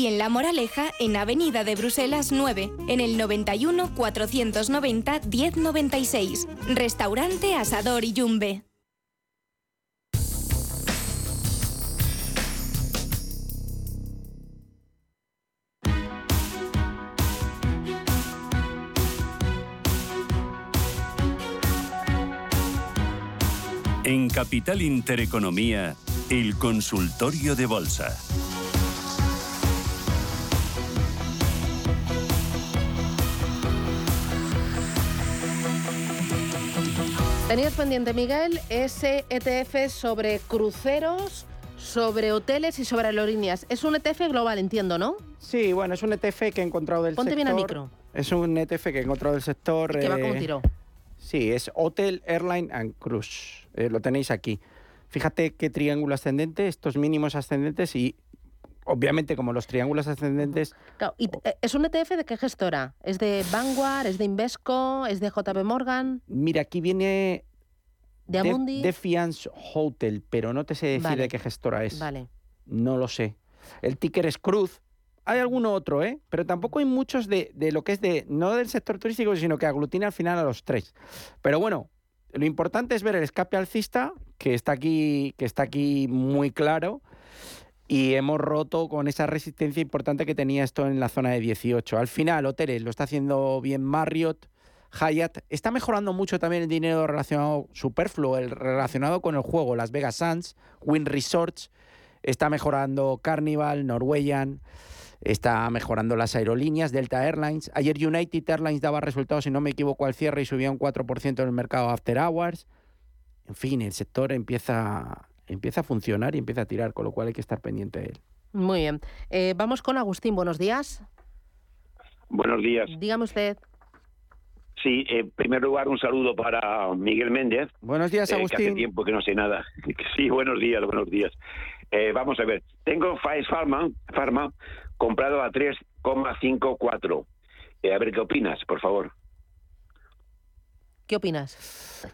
y en La Moraleja, en Avenida de Bruselas 9, en el 91 490 1096. Restaurante Asador y Yumbe. En Capital Intereconomía, el consultorio de bolsa. Tenías pendiente, Miguel, ese ETF sobre cruceros, sobre hoteles y sobre aerolíneas. Es un ETF global, entiendo, ¿no? Sí, bueno, es un ETF que he encontrado del Ponte sector. bien al micro. Es un ETF que he encontrado del sector. ¿Y que va como un eh, tiro? Sí, es Hotel, Airline and Cruise. Eh, lo tenéis aquí. Fíjate qué triángulo ascendente, estos mínimos ascendentes y obviamente como los triángulos ascendentes Claro, y, eh, ¿Es un ETF de qué gestora? ¿Es de Vanguard? ¿Es de Invesco? ¿Es de JP Morgan? Mira, aquí viene ¿De Amundi? Defiance Hotel, pero no te sé decir Vale. de qué gestora es. Vale. No lo sé. El ticker es Cruz. Hay alguno otro, ¿eh? Pero tampoco hay muchos de, de lo que es de, no del sector turístico, sino que aglutina al final a los tres. Pero bueno, lo importante es ver el escape alcista, que está aquí, que está aquí muy claro. Y hemos roto con esa resistencia importante que tenía esto en la zona de 18. Al final, hoteles, lo está haciendo bien Marriott, Hyatt. Está mejorando mucho también el dinero relacionado superfluo, el relacionado con el juego. Las Vegas Sands, Wynn Resorts, está mejorando Carnival, Norwegian, está mejorando las aerolíneas, Delta Airlines. Ayer United Airlines daba resultados, si no me equivoco, al cierre y subía un 4% en el mercado After Hours. En fin, el sector empieza, empieza a funcionar y empieza a tirar, con lo cual hay que estar pendiente de él. Muy bien. Eh, vamos con Agustín. Buenos días. Buenos días. Dígame usted. Sí, en primer lugar un saludo para Miguel Méndez. Buenos días, eh, que hace Agustín. tiempo que no sé nada. Sí, buenos días, buenos días. Eh, vamos a ver, tengo Faes Pharma, Pharma comprado a 3,54. Eh, a ver qué opinas, por favor. ¿Qué opinas?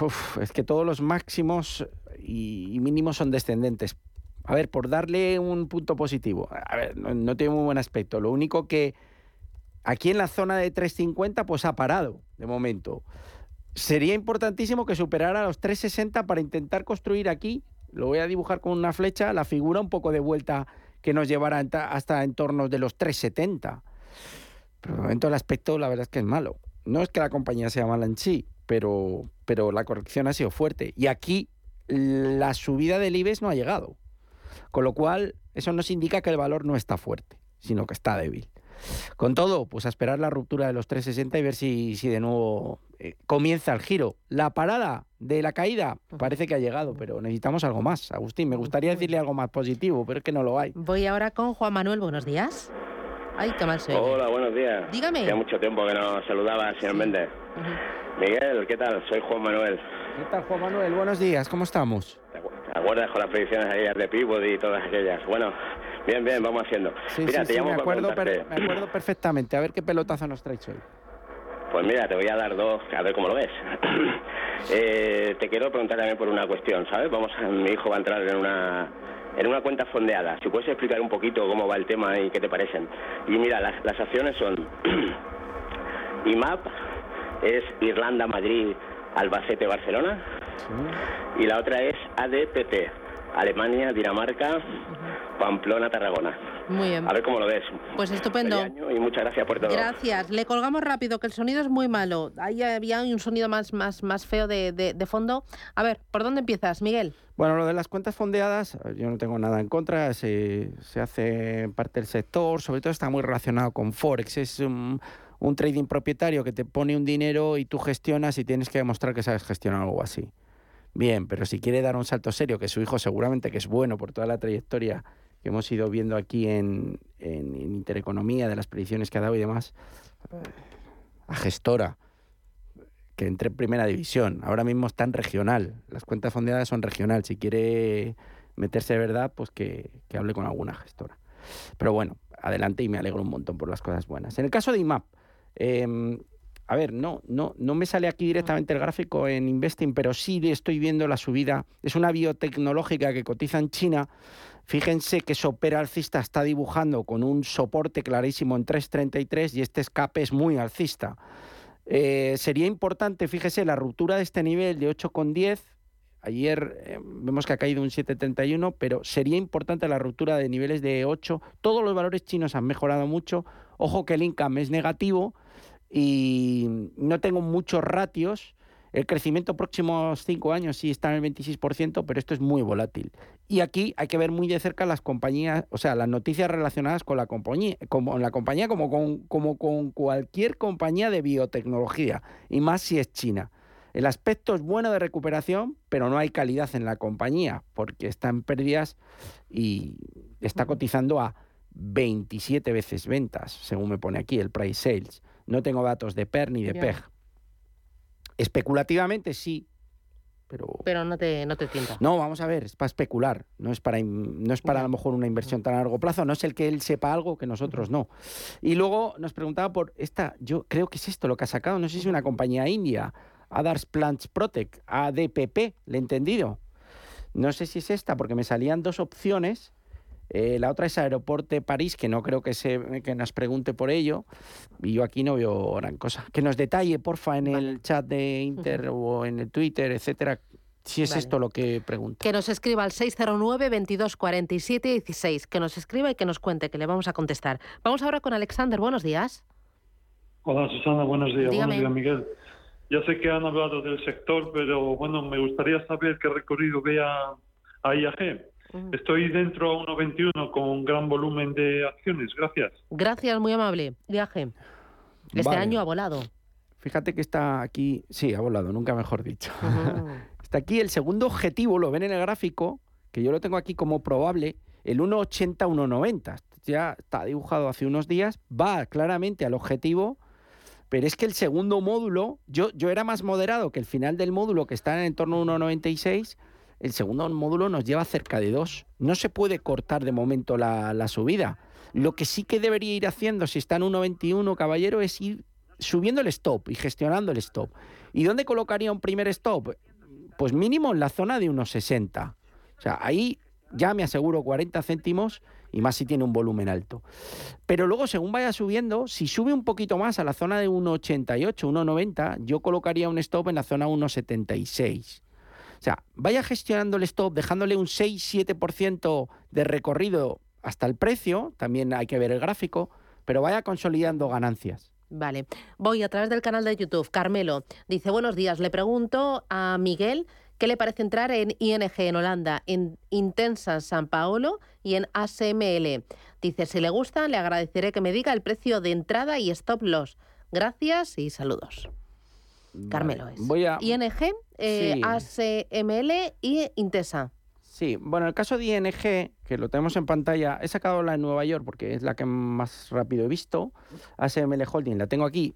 Uf, es que todos los máximos y mínimos son descendentes. A ver, por darle un punto positivo, a ver, no, tiene muy buen aspecto. Lo único que aquí en la zona de 350 pues ha parado de momento. Sería importantísimo que superara los 360 para intentar construir aquí, lo voy a dibujar con una flecha, la figura un poco de vuelta que nos llevara enta- hasta entornos de los 370. Pero de momento el aspecto la verdad es que es malo. No es que la compañía sea mala en sí, pero, pero la corrección ha sido fuerte. Y aquí la subida del IBEX no ha llegado. Con lo cual, eso nos indica que el valor no está fuerte, sino que está débil. Con todo, pues a esperar la ruptura de los 360 y ver si, si de nuevo eh, comienza el giro. La parada de la caída parece que ha llegado, pero necesitamos algo más. Agustín, me gustaría decirle algo más positivo, pero es que no lo hay. Voy ahora con Juan Manuel. Buenos días. Ay, qué mal soy. Hola, buenos días. Dígame. Hacía mucho tiempo que nos saludaba, señor Méndez. Miguel, ¿qué tal? Soy Juan Manuel. ¿Qué tal, Juan Manuel? Buenos días, ¿cómo estamos? ¿Te acuerdas con las predicciones aquellas de Peabody y todas aquellas? Bueno, bien, bien, vamos haciendo. Sí, mira, sí, te sí, llamo me, para acuerdo, per- preguntarte- me acuerdo perfectamente. A ver qué pelotazo nos traes hoy. Pues mira, te voy a dar dos, a ver cómo lo ves. Eh, te quiero preguntar también por una cuestión, ¿sabes? Vamos, a- mi hijo va a entrar en una en una cuenta fondeada. Si puedes explicar un poquito cómo va el tema y qué te parecen. Y mira, las, las acciones son IMAP, es Irlanda, Madrid, Albacete, Barcelona. Y la otra es ADPT, Alemania, Dinamarca, Pamplona, Tarragona. Muy bien. A ver cómo lo ves. Pues estupendo. Año y muchas gracias por todo. Gracias. Le colgamos rápido, que el sonido es muy malo. Ahí había un sonido más, más, más feo de, de- de fondo. A ver, ¿por dónde empiezas, Miguel? Bueno, lo de las cuentas fondeadas, eh, yo no tengo nada en contra, se, se hace en parte del sector, sobre todo está muy relacionado con Forex, es un, un trading propietario que te pone un dinero y tú gestionas y tienes que demostrar que sabes gestionar algo así. Bien, pero si quiere dar un salto serio, que su hijo seguramente que es bueno por toda la trayectoria que hemos ido viendo aquí en, en- en Intereconomía, de las predicciones que ha dado y demás, a gestora, que entre en primera división. Ahora mismo está en regional. Las cuentas fondeadas son regional. Si quiere meterse de verdad, pues que, que hable con alguna gestora. Pero bueno, adelante y me alegro un montón por las cosas buenas. En el caso de IMAP, em, a ver, no, no, no me sale aquí directamente el gráfico en Investing, pero sí estoy viendo la subida. Es una biotecnológica que cotiza en China. Fíjense que su opera alcista está dibujando con un soporte clarísimo en 3.33 y este escape es muy alcista. Eh, sería importante, fíjese, la ruptura de este nivel de 8,10. Ayer eh, vemos que ha caído un 7,31, pero sería importante la ruptura de niveles de 8. Todos los valores chinos han mejorado mucho. Ojo que el income es negativo y no tengo muchos ratios. El crecimiento próximos cinco años sí está en el 26%, pero esto es muy volátil. Y aquí hay que ver muy de cerca las compañías, o sea, las noticias relacionadas con la compañía, como la compañía como con, como con cualquier compañía de biotecnología, y más si es China. El aspecto es bueno de recuperación, pero no hay calidad en la compañía, porque está en pérdidas y está cotizando a 27 veces ventas, según me pone aquí el price sales. No tengo datos de PER ni de. PEG. Especulativamente sí, pero... Pero no te, no te tienta. No, vamos a ver, es para especular, no es para, no es para a lo mejor una inversión tan a largo plazo, no es el que él sepa algo que nosotros no. Y luego nos preguntaba por esta, yo creo que es esto lo que ha sacado, no sé si es una compañía india, Adars Plants Protect, ADPP, le he entendido. No sé si es esta, porque me salían dos opciones. Eh, la otra es Aeroporte París, que no creo que, se, que nos pregunte por ello. Y yo aquí no veo gran cosa. Que nos detalle, porfa, en el chat de Inter o en el Twitter, etcétera, si es Vale. esto lo que pregunta. Que nos escriba al 609 22 47 16. Que nos escriba y que nos cuente, que le vamos a contestar. Vamos ahora con Alexander. Buenos días. Hola Susana, buenos días. Dígame. Buenos días, Miguel. Ya sé que han hablado del sector, pero bueno, me gustaría saber qué recorrido ve a, a IAG. Estoy dentro a 1.21 con un gran volumen de acciones. Gracias. Gracias, muy amable. Viaje. Este Vale. año ha volado. Fíjate que está aquí, sí, ha volado, nunca mejor dicho. Está aquí el segundo objetivo, lo ven en el gráfico, que yo lo tengo aquí como probable, el 1,80-1,90. Ya está dibujado hace unos días, va claramente al objetivo, pero es que el segundo módulo, yo, yo era más moderado que el final del módulo que está en torno a 1,96, el segundo módulo nos lleva cerca de 2. No se puede cortar de momento la, subida. Lo que sí que debería ir haciendo, si está en 1,21, caballero, es ir subiendo el stop y gestionando el stop. ¿Y dónde colocaría un primer stop? Pues mínimo en la zona de unos 60. O sea, ahí ya me aseguro 40 céntimos y más si tiene un volumen alto. Pero luego, según vaya subiendo, si sube un poquito más a la zona de 1,88, 1,90, yo colocaría un stop en la zona 1,76. O sea, vaya gestionando el stop, dejándole un 6-7% de recorrido hasta el precio, también hay que ver el gráfico, pero vaya consolidando ganancias. Vale. Voy a través del canal de YouTube. Carmelo dice, buenos días. Le pregunto a Miguel qué le parece entrar en ING en Holanda, en Intensa San Paolo y en ASML. Dice, si le gusta, le agradeceré que me diga el precio de entrada y stop loss. Gracias y saludos. Carmelo es. Voy a... ING, eh, Sí. ASML y Intesa. Sí, bueno, en el caso de ING, que lo tenemos en pantalla, he sacado la de Nueva York porque es la que más rápido he visto. ASML Holding, la tengo aquí.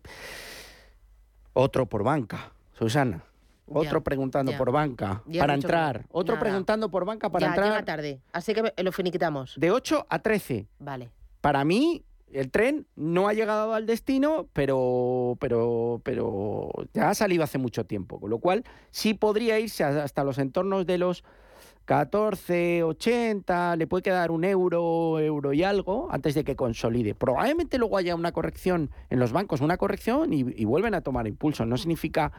Otro por banca, Susana. Otro Ya, preguntando ya. por banca Ya para entrar. Otro nada. preguntando por banca para ya, llega entrar tarde. Así que lo finiquitamos. de 8 a 13. Vale. Para mí, el tren no ha llegado al destino, pero, pero, pero ya ha salido hace mucho tiempo. Con lo cual, sí podría irse a- hasta los entornos de los 14, 80, le puede quedar un euro, euro y algo antes de que consolide. Probablemente luego haya una corrección en los bancos, una corrección y, vuelven a tomar impulso. No significa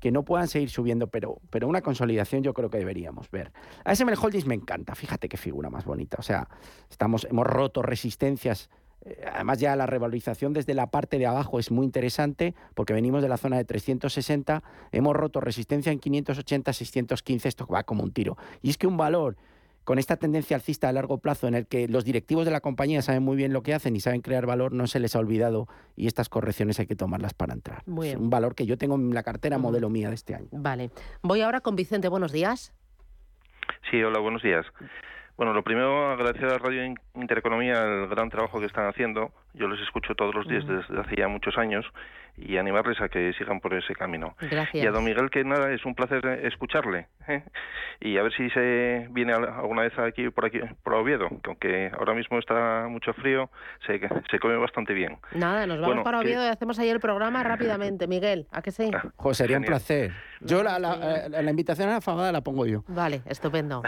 que no puedan seguir subiendo, pero, pero una consolidación yo creo que deberíamos ver. ASML Holdings me encanta, fíjate qué figura más bonita. O sea, estamos, hemos roto resistencias. Eh, Además ya la revalorización desde la parte de abajo es muy interesante porque venimos de la zona de 360, hemos roto resistencia en 580, 615, esto va como un tiro. Y es que un valor con esta tendencia alcista a largo plazo en el que los directivos de la compañía saben muy bien lo que hacen y saben crear valor, no se les ha olvidado y estas correcciones hay que tomarlas para entrar. Muy Es un valor que yo tengo en la cartera modelo mía de este año. Vale. Voy ahora con Vicente. Buenos días. Sí, hola, buenos días. Bueno, lo primero, agradecer a Radio In- Intereconomía el gran trabajo que están haciendo. Yo les escucho todos los días desde hace ya muchos años y animarles a que sigan por ese camino. Gracias. Y a don Miguel, que nada, es un placer eh, escucharle. ¿eh? Y a ver si se viene al- alguna vez aquí por aquí por Oviedo, que aunque ahora mismo está mucho frío, se, se come bastante bien. Nada, nos vamos Bueno, para que- Oviedo y hacemos ahí el programa rápidamente. Miguel, ¿a que sí? Joder, sería un Genial. placer. Yo la, la- eh, la invitación a la fagada la pongo yo. Vale, estupendo.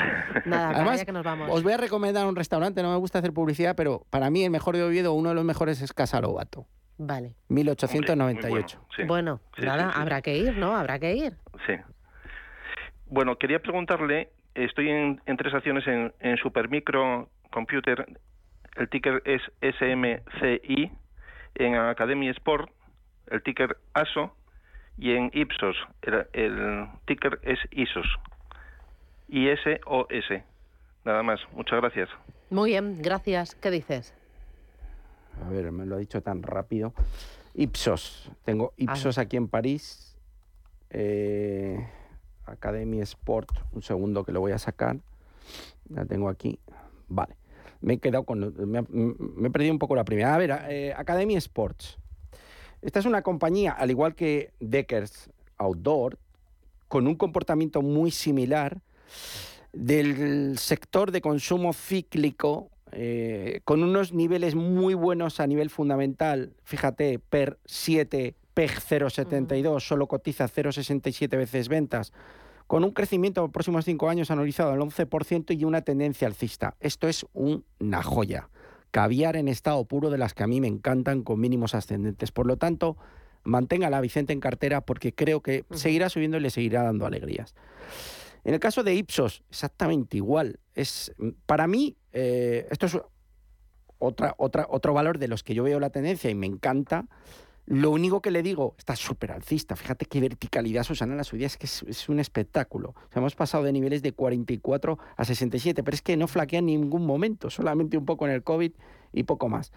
Nada, Además, que nos vamos. os voy a recomendar un restaurante, no me gusta hacer publicidad, pero para mí el mejor de Oviedo, uno de los mejores es Casa Lobato, Vale. 1898. Sí, Bueno, Sí, nada, sí, sí. habrá que ir, ¿no? Habrá que ir. Sí. Bueno, quería preguntarle, estoy en, en tres acciones en, en Supermicro Computer, el ticker es SMCI, en Academy Sport, el ticker ASO, y en Ipsos, el, el ticker es ISOS. ISOS. Nada más, muchas gracias. Muy bien, gracias. ¿Qué dices? A ver, me lo ha dicho tan rápido. Ipsos. Tengo Ipsos aquí en París. Eh, Academy Sport. Un segundo que lo voy a sacar. La tengo aquí. Vale. Me he quedado con. Me, me he perdido un poco la primera. A ver, eh, Academy Sports. Esta es una compañía, al igual que Deckers Outdoor, con un comportamiento muy similar del sector de consumo cíclico, eh, con unos niveles muy buenos a nivel fundamental. Fíjate, PER 7, PEG 0,72, solo cotiza 0,67 veces ventas, con un crecimiento en los próximos cinco años analizado al 11% y una tendencia alcista. Esto es una joya. Caviar en estado puro de las que a mí me encantan con mínimos ascendentes. Por lo tanto, manténgala Vicente en cartera porque creo que seguirá subiendo y le seguirá dando alegrías. En el caso de Ipsos, exactamente igual. Es, para mí, eh, esto es otra, otra, otro valor de los que yo veo la tendencia y me encanta. Lo único que le digo, está súper alcista. Fíjate qué verticalidad, Susana, en la subida es que es, un espectáculo. Hemos pasado de niveles de 44 a 67, pero es que no flaquea en ningún momento, solamente un poco en el COVID y poco más.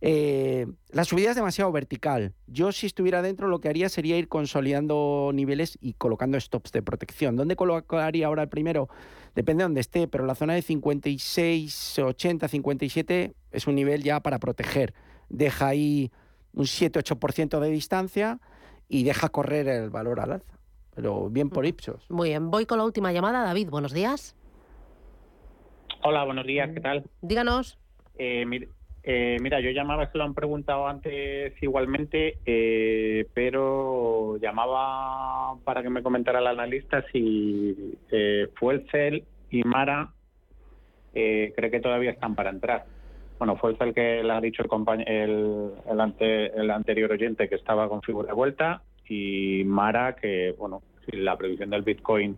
Eh, la subida es demasiado vertical. Yo, si estuviera dentro, lo que haría sería ir consolidando niveles y colocando stops de protección. ¿Dónde colocaría ahora el primero? Depende de dónde esté, pero la zona de 56, 80, 57 es un nivel ya para proteger. Deja ahí un 7-8% de distancia y deja correr el valor al alza. Pero bien por Ipsos. Muy bien, voy con la última llamada. David, buenos días. Hola, buenos días, ¿qué tal? Díganos. Eh, mir- eh, mira, yo llamaba, se lo han preguntado antes igualmente, eh, pero llamaba para que me comentara el analista si eh, Fuelcel y Mara eh, cree que todavía están para entrar. Bueno, Fuelcel que le ha dicho el, compañ- el, el, ante- el anterior oyente que estaba con figura de vuelta y Mara que, bueno, si la previsión del Bitcoin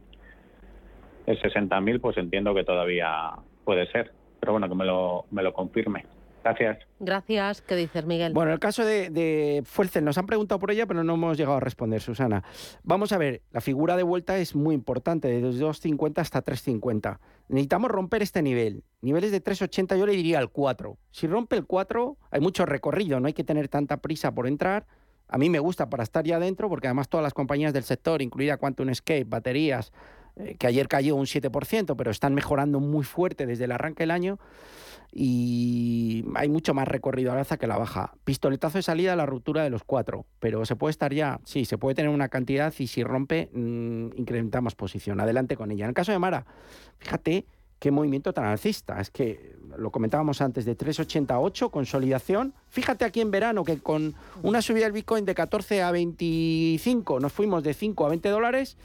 es 60.000, pues entiendo que todavía puede ser. Pero bueno, que me lo, me lo confirme. Gracias. Gracias. ¿Qué dices, Miguel? Bueno, el caso de, de Fuercel, nos han preguntado por ella, pero no hemos llegado a responder, Susana. Vamos a ver, la figura de vuelta es muy importante, de 2.50 hasta 3.50. Necesitamos romper este nivel. Niveles de 3.80 yo le diría al 4. Si rompe el 4, hay mucho recorrido, no hay que tener tanta prisa por entrar. A mí me gusta para estar ya dentro, porque además todas las compañías del sector, incluida Quantum Escape, baterías, que ayer cayó un 7%, pero están mejorando muy fuerte desde el arranque del año y hay mucho más recorrido al alza que la baja. Pistoletazo de salida a la ruptura de los cuatro, pero se puede estar ya, sí, se puede tener una cantidad y si rompe, mmm, incrementamos posición. Adelante con ella. En el caso de Mara, fíjate qué movimiento tan alcista. Es que lo comentábamos antes de 3,88, consolidación. Fíjate aquí en verano que con una subida del Bitcoin de 14 a 25, nos fuimos de 5 a 20 dólares.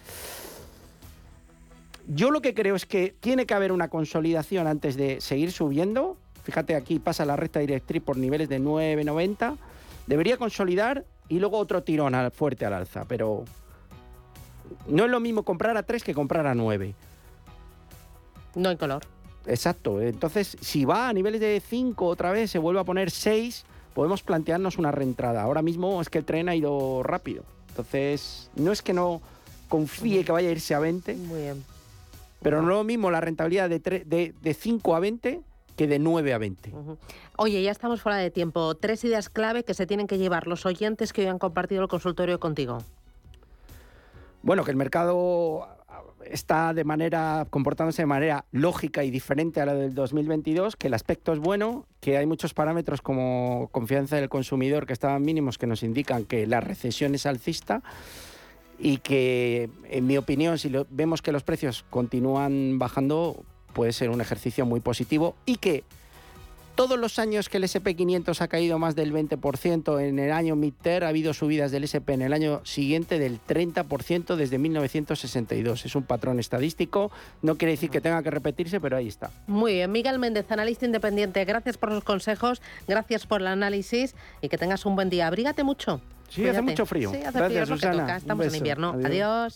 Yo lo que creo es que tiene que haber una consolidación antes de seguir subiendo. Fíjate, aquí pasa la recta directriz por niveles de 9,90. Debería consolidar y luego otro tirón fuerte al alza, pero no es lo mismo comprar a 3 que comprar a 9. No hay color. Exacto. Entonces, si va a niveles de 5 otra vez, se vuelve a poner 6, podemos plantearnos una reentrada. Ahora mismo es que el tren ha ido rápido. Entonces, no es que no confíe que vaya a irse a 20. Muy bien. Pero no es lo mismo la rentabilidad de, de, de 5 a 20 que de 9 a 20. Oye, ya estamos fuera de tiempo. Tres ideas clave que se tienen que llevar los oyentes que hoy han compartido el consultorio contigo. Bueno, que el mercado está de manera comportándose de manera lógica y diferente a la del 2022, que el aspecto es bueno, que hay muchos parámetros como confianza del consumidor que estaban mínimos que nos indican que la recesión es alcista y que, en mi opinión, si vemos que los precios continúan bajando, puede ser un ejercicio muy positivo y que todos los años que el SP500 ha caído más del 20%, en el año MITER ha habido subidas del SP en el año siguiente del 30% desde 1962. Es un patrón estadístico, no quiere decir que tenga que repetirse, pero ahí está. Muy bien, Miguel Méndez, analista independiente, gracias por los consejos, gracias por el análisis y que tengas un buen día. Abrígate mucho. Sí, hace mucho frío. Sí, hace gracias, frío, Susana. Estamos en invierno. Adiós.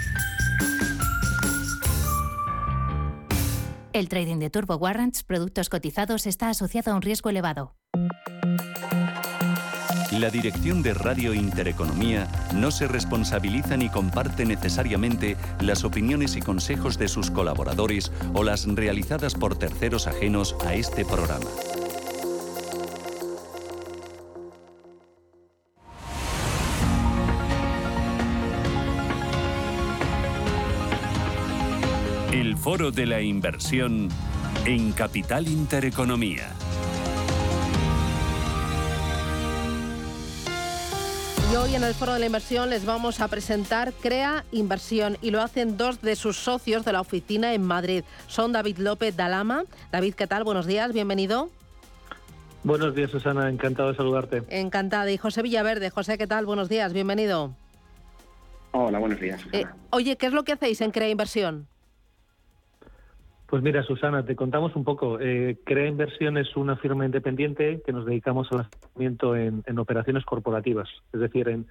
El trading de Turbo Warrants, productos cotizados, está asociado a un riesgo elevado. La dirección de Radio Intereconomía no se responsabiliza ni comparte necesariamente las opiniones y consejos de sus colaboradores o las realizadas por terceros ajenos a este programa. El foro de la inversión en Capital Intereconomía. Y hoy en el foro de la inversión les vamos a presentar Crea Inversión y lo hacen dos de sus socios de la oficina en Madrid. Son David López Dalama. David, ¿qué tal? Buenos días, bienvenido. Buenos días, Susana. Encantado de saludarte. Encantada. Y José Villaverde. José, ¿qué tal? Buenos días, bienvenido. Hola, buenos días. Eh, oye, ¿qué es lo que hacéis en Crea Inversión? Pues mira, Susana, te contamos un poco. Eh, Crea Inversión es una firma independiente que nos dedicamos al asesoramiento en, operaciones corporativas, es decir, en,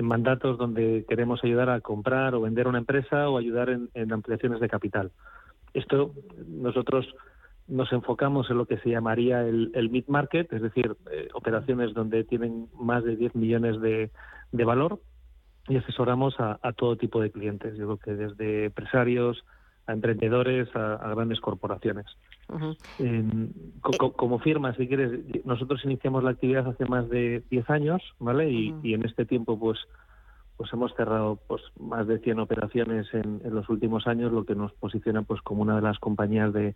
mandatos donde queremos ayudar a comprar o vender una empresa o ayudar en, ampliaciones de capital. Esto nosotros nos enfocamos en lo que se llamaría el, mid-market, es decir, eh, operaciones donde tienen más de 10 millones de, valor y asesoramos a, a todo tipo de clientes. Yo creo que desde empresarios, a emprendedores, a, grandes corporaciones. Eh, como firma, si quieres, nosotros iniciamos la actividad hace más de 10 años, ¿vale? Y, en este tiempo, pues pues hemos cerrado pues más de 100 operaciones en, los últimos años, lo que nos posiciona pues como una de las compañías de,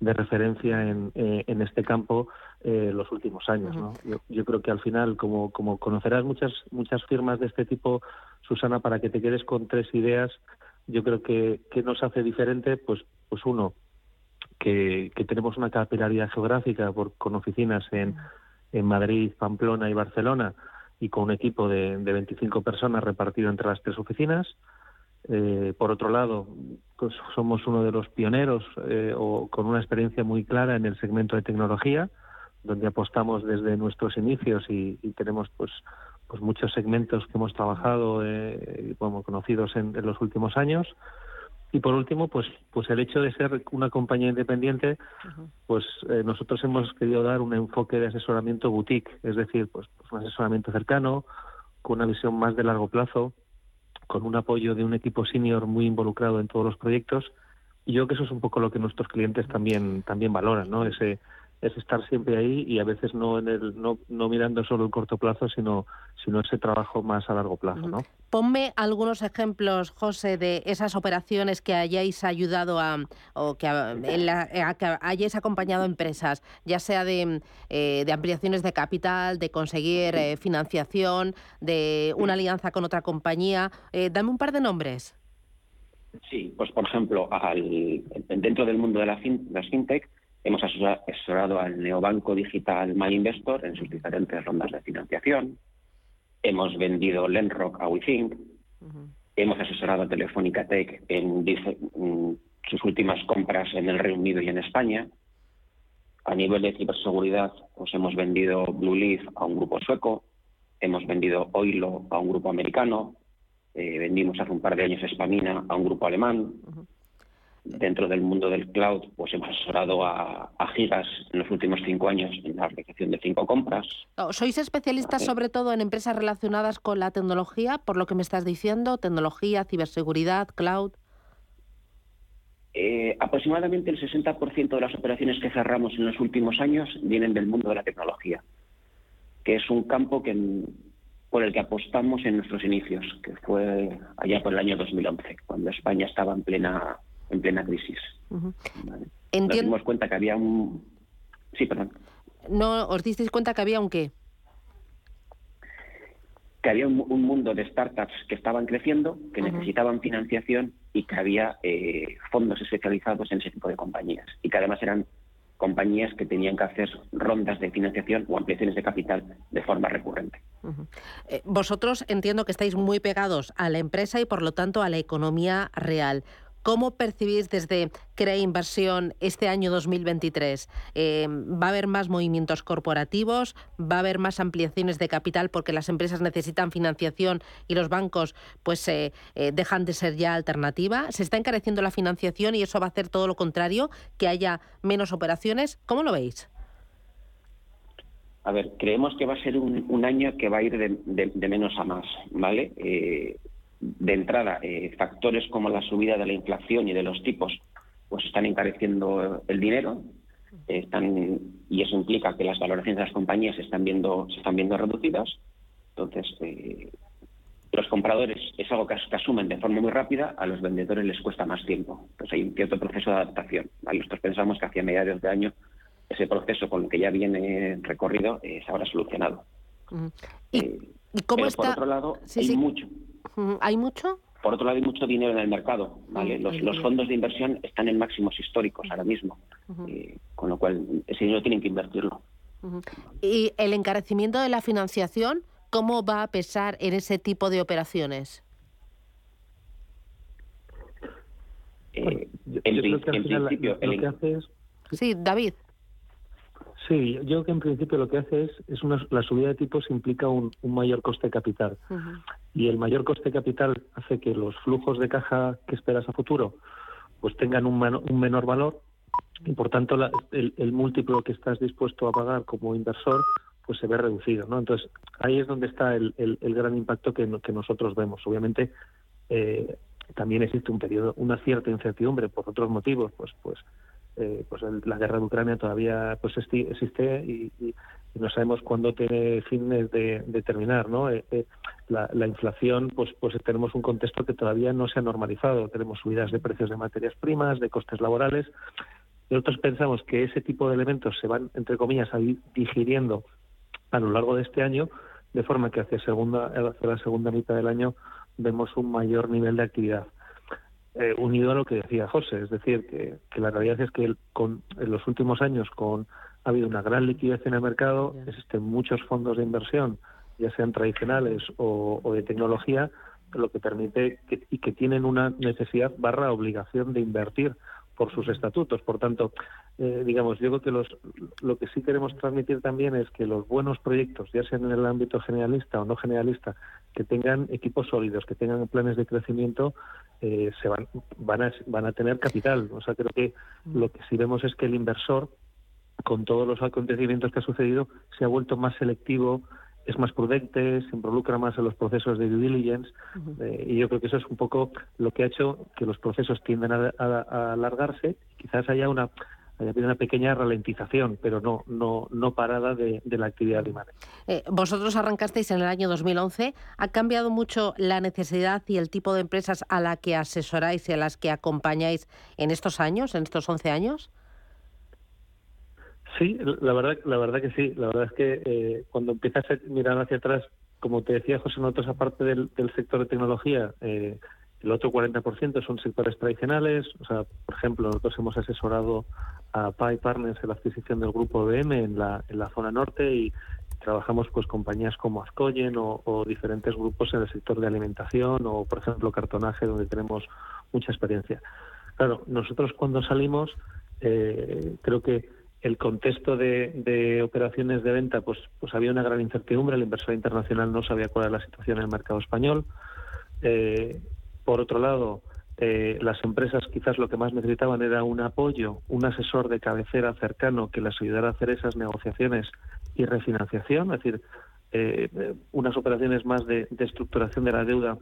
referencia en, eh, en, este campo eh, los últimos años. ¿no? Yo, yo, creo que al final, como, como conocerás muchas muchas firmas de este tipo, Susana, para que te quedes con tres ideas, yo creo que, que nos hace diferente, pues, pues uno, que, tenemos una capilaridad geográfica por, con oficinas en, en Madrid, Pamplona y Barcelona y con un equipo de, de 25 personas repartido entre las tres oficinas. Eh, por otro lado, pues somos uno de los pioneros eh, o con una experiencia muy clara en el segmento de tecnología, donde apostamos desde nuestros inicios y, y tenemos pues pues muchos segmentos que hemos trabajado eh, como conocidos en, los últimos años. Y por último pues pues el hecho de ser una compañía independiente pues eh, nosotros hemos querido dar un enfoque de asesoramiento boutique es decir pues, pues, un asesoramiento cercano con una visión más de largo plazo con un apoyo de un equipo senior muy involucrado en todos los proyectos. Y yo creo que eso es un poco lo que nuestros clientes también también valoran no ese es estar siempre ahí y a veces no en el no, no mirando solo el corto plazo, sino sino ese trabajo más a largo plazo, ¿no? Ponme algunos ejemplos, José, de esas operaciones que hayáis ayudado a o que, hayáis acompañado a empresas, ya sea de, eh, de ampliaciones de capital, de conseguir eh, financiación, de una alianza con otra compañía. Eh, dame un par de nombres. Sí, pues por ejemplo, al, dentro del mundo de la las fintech hemos asesorado al neobanco digital MyInvestor en sus diferentes rondas de financiación. Hemos vendido Lenrock a WeThink. Hemos asesorado a Telefónica Tech en, sus últimas compras en el Reino Unido y en España. A nivel de ciberseguridad, pues hemos vendido Blueleaf a un grupo sueco, hemos vendido Oilo a un grupo americano, eh, vendimos hace un par de años Spamina a un grupo alemán. Dentro del mundo del cloud, pues hemos asesorado a, Gigas en los últimos cinco años en la realización de cinco compras. ¿Sois especialistas sobre todo en empresas relacionadas con la tecnología, por lo que me estás diciendo? ¿Tecnología, ciberseguridad, cloud? Eh, aproximadamente el 60% de las operaciones que cerramos en los últimos años vienen del mundo de la tecnología, que es un campo que por el que apostamos en nuestros inicios, que fue allá por el año 2011, cuando España estaba en plena en plena crisis. Nos dimos cuenta que había un... Sí, perdón. No, ¿Os disteis cuenta que había un qué? Que había un, mundo de startups que estaban creciendo, que necesitaban financiación y que había eh, fondos especializados en ese tipo de compañías. Y que además eran compañías que tenían que hacer rondas de financiación o ampliaciones de capital de forma recurrente. Eh, vosotros entiendo que estáis muy pegados a la empresa y por lo tanto a la economía real. ¿Cómo percibís desde Crea Inversión este año 2023? Eh, ¿Va a haber más movimientos corporativos? ¿Va a haber más ampliaciones de capital porque las empresas necesitan financiación y los bancos pues eh, eh, dejan de ser ya alternativa? ¿Se está encareciendo la financiación y eso va a hacer todo lo contrario, que haya menos operaciones? ¿Cómo lo veis? A ver, creemos que va a ser un, año que va a ir de, menos a más, ¿vale? De entrada, eh, factores como la subida de la inflación y de los tipos, pues están encareciendo el dinero, están, y eso implica que las valoraciones de las compañías se están viendo, se están viendo reducidas. Entonces, eh, los compradores es algo que, asumen de forma muy rápida, a los vendedores les cuesta más tiempo. Entonces hay un cierto proceso de adaptación. Nosotros pensamos que hacia mediados de año ese proceso con el que ya viene recorrido eh, se habrá solucionado. ¿Y, cómo está? Por otro lado, hay mucho ¿Hay mucho? Por otro lado, hay mucho dinero en el mercado. ¿vale? Los, fondos de inversión están en máximos históricos ahora mismo, eh, con lo cual ese dinero tienen que invertirlo. ¿Y el encarecimiento de la financiación, cómo va a pesar en ese tipo de operaciones? en, principio, Sí, David. Sí, yo creo que en principio lo que hace es, es una, la subida de tipos implica un, mayor coste de capital. Y el mayor coste de capital hace que los flujos de caja que esperas a futuro pues tengan un, un menor valor y por tanto el, múltiplo que estás dispuesto a pagar como inversor pues se ve reducido. ¿no? Entonces ahí es donde está el, el, gran impacto que, que nosotros vemos. Obviamente eh, también existe un periodo, una cierta incertidumbre por otros motivos, pues pues eh, pues la guerra de Ucrania todavía pues existe y, no sabemos cuándo tiene fin de, terminar no eh, eh, la, inflación pues pues tenemos un contexto que todavía no se ha normalizado. Tenemos subidas de precios de materias primas de costes laborales. Nosotros pensamos que ese tipo de elementos se van entre comillas a ir digiriendo a lo largo de este año de forma que hacia segunda hacia la segunda mitad del año vemos un mayor nivel de actividad eh, unido a lo que decía José, es decir, que, la realidad es que con, en los últimos años con ha habido una gran liquidez en el mercado, existen muchos fondos de inversión, ya sean tradicionales o, de tecnología, lo que permite que, y que tienen una necesidad barra obligación de invertir por sus estatutos. Por tanto, eh, digamos, yo creo que los, lo que sí queremos transmitir también es que los buenos proyectos, ya sean en el ámbito generalista o no generalista, que tengan equipos sólidos, que tengan planes de crecimiento, eh, se van, van, a, van a tener capital. O sea, creo que mm. lo que sí vemos es que el inversor, con todos los acontecimientos que ha sucedido, se ha vuelto más selectivo, es más prudente, se involucra más en los procesos de due diligence eh, y yo creo que eso es un poco lo que ha hecho que los procesos tienden a, alargarse. Quizás haya una haya habido una pequeña ralentización, pero no, no, no parada de, la actividad de imagen. Eh, vosotros arrancasteis en el año 2011. ¿Ha cambiado mucho la necesidad y el tipo de empresas a la que asesoráis y a las que acompañáis en estos años, en estos 11 años? Sí, la verdad, la verdad que sí. La verdad es que eh, cuando empiezas a mirar hacia atrás, como te decía José, nosotros aparte del, del sector de tecnología, eh, el otro 40% son sectores tradicionales. O sea, por ejemplo, nosotros hemos asesorado a Pi Partners en la adquisición del grupo BM en la, en la zona norte y trabajamos pues compañías como Azcoyen o, diferentes grupos en el sector de alimentación o, por ejemplo, cartonaje, donde tenemos mucha experiencia. Claro, nosotros cuando salimos, eh, creo que el contexto de, de, operaciones de venta, pues, pues había una gran incertidumbre. El inversor internacional no sabía cuál era la situación en el mercado español. Eh, por otro lado, eh, las empresas quizás lo que más necesitaban era un apoyo, un asesor de cabecera cercano que les ayudara a hacer esas negociaciones y refinanciación, es decir, eh, unas operaciones más de, de, estructuración de la deuda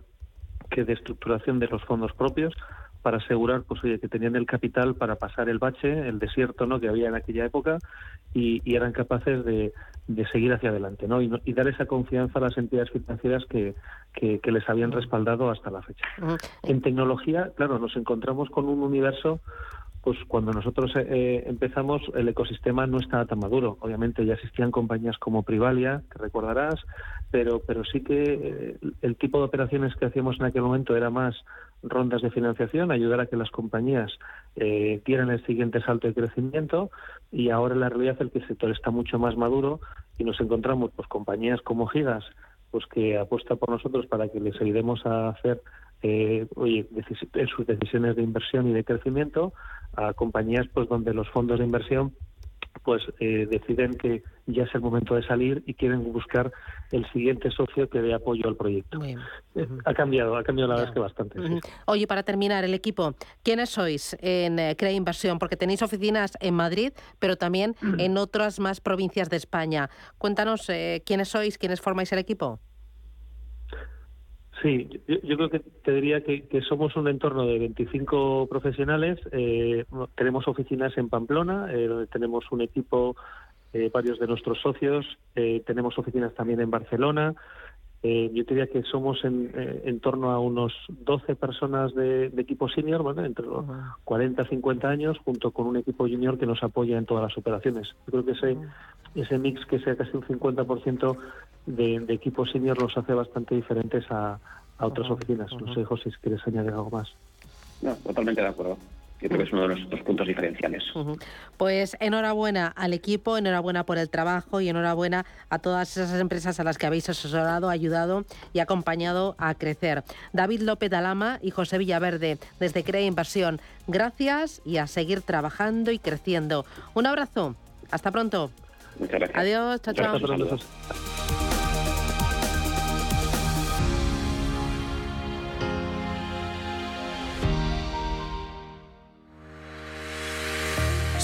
que de estructuración de los fondos propios para asegurar pues oye, que tenían el capital para pasar el bache, el desierto ¿no? que había en aquella época y, eran capaces de, de, seguir hacia adelante ¿no? Y, dar esa confianza a las entidades financieras que, que, les habían respaldado hasta la fecha. En tecnología, claro, nos encontramos con un universo pues cuando nosotros eh, eh, empezamos el ecosistema no estaba tan maduro. Obviamente ya existían compañías como Privalia, que recordarás, pero, pero sí que eh, el tipo de operaciones que hacíamos en aquel momento era más rondas de financiación, ayudar a que las compañías eh, el siguiente salto de crecimiento. Y ahora la realidad el que el sector está mucho más maduro y nos encontramos pues compañías como Gigas pues que apuesta por nosotros para que les ayudemos a hacer eh, oye, sus decisiones de inversión y de crecimiento a compañías pues donde los fondos de inversión pues eh, deciden que ya es el momento de salir y quieren buscar el siguiente socio que dé apoyo al proyecto. Eh, ha cambiado, ha cambiado la verdad es que bastante. Oye, para terminar, el equipo, ¿quiénes sois en eh, Crea Inversión? Porque tenéis oficinas en Madrid, pero también en otras más provincias de España. Cuéntanos quiénes sois, quiénes formáis el equipo. Sí, yo, creo que te diría que, somos un entorno de 25 profesionales. Eh, tenemos oficinas en Pamplona, eh, donde tenemos un equipo, eh, varios de nuestros socios. tenemos oficinas también en Barcelona. Yo te diría que somos en, torno a unos 12 personas de, equipo senior, ¿vale? entre los 40 y 50 años, junto con un equipo junior que nos apoya en todas las operaciones. Yo creo que ese, ese mix, que sea casi un 50%, de, de equipos senior los hace bastante diferentes a, otras oficinas. No sé, José, si quieres añadir algo más. No, totalmente de acuerdo. Yo creo que es uno de nuestros puntos diferenciales. Pues enhorabuena al equipo, enhorabuena por el trabajo y enhorabuena a todas esas empresas a las que habéis asesorado, ayudado y acompañado a crecer. David López Dalama y José Villaverde, desde Crea Inversión, gracias y a seguir trabajando y creciendo. Un abrazo. Hasta pronto. Muchas gracias. Adiós, chao, chao.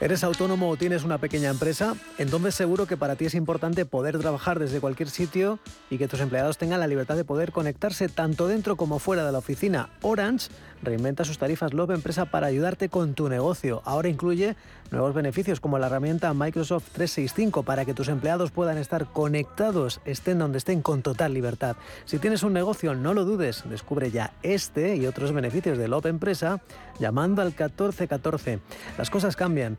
¿Eres autónomo o tienes una pequeña empresa? Entonces seguro que para ti es importante poder trabajar desde cualquier sitio y que tus empleados tengan la libertad de poder conectarse tanto dentro como fuera de la oficina. Orange reinventa sus tarifas Love Empresa para ayudarte con tu negocio. Ahora incluye nuevos beneficios como la herramienta Microsoft 365 para que tus empleados puedan estar conectados, estén donde estén con total libertad. Si tienes un negocio, no lo dudes, descubre ya este y otros beneficios de Love Empresa llamando al 1414. Las cosas cambian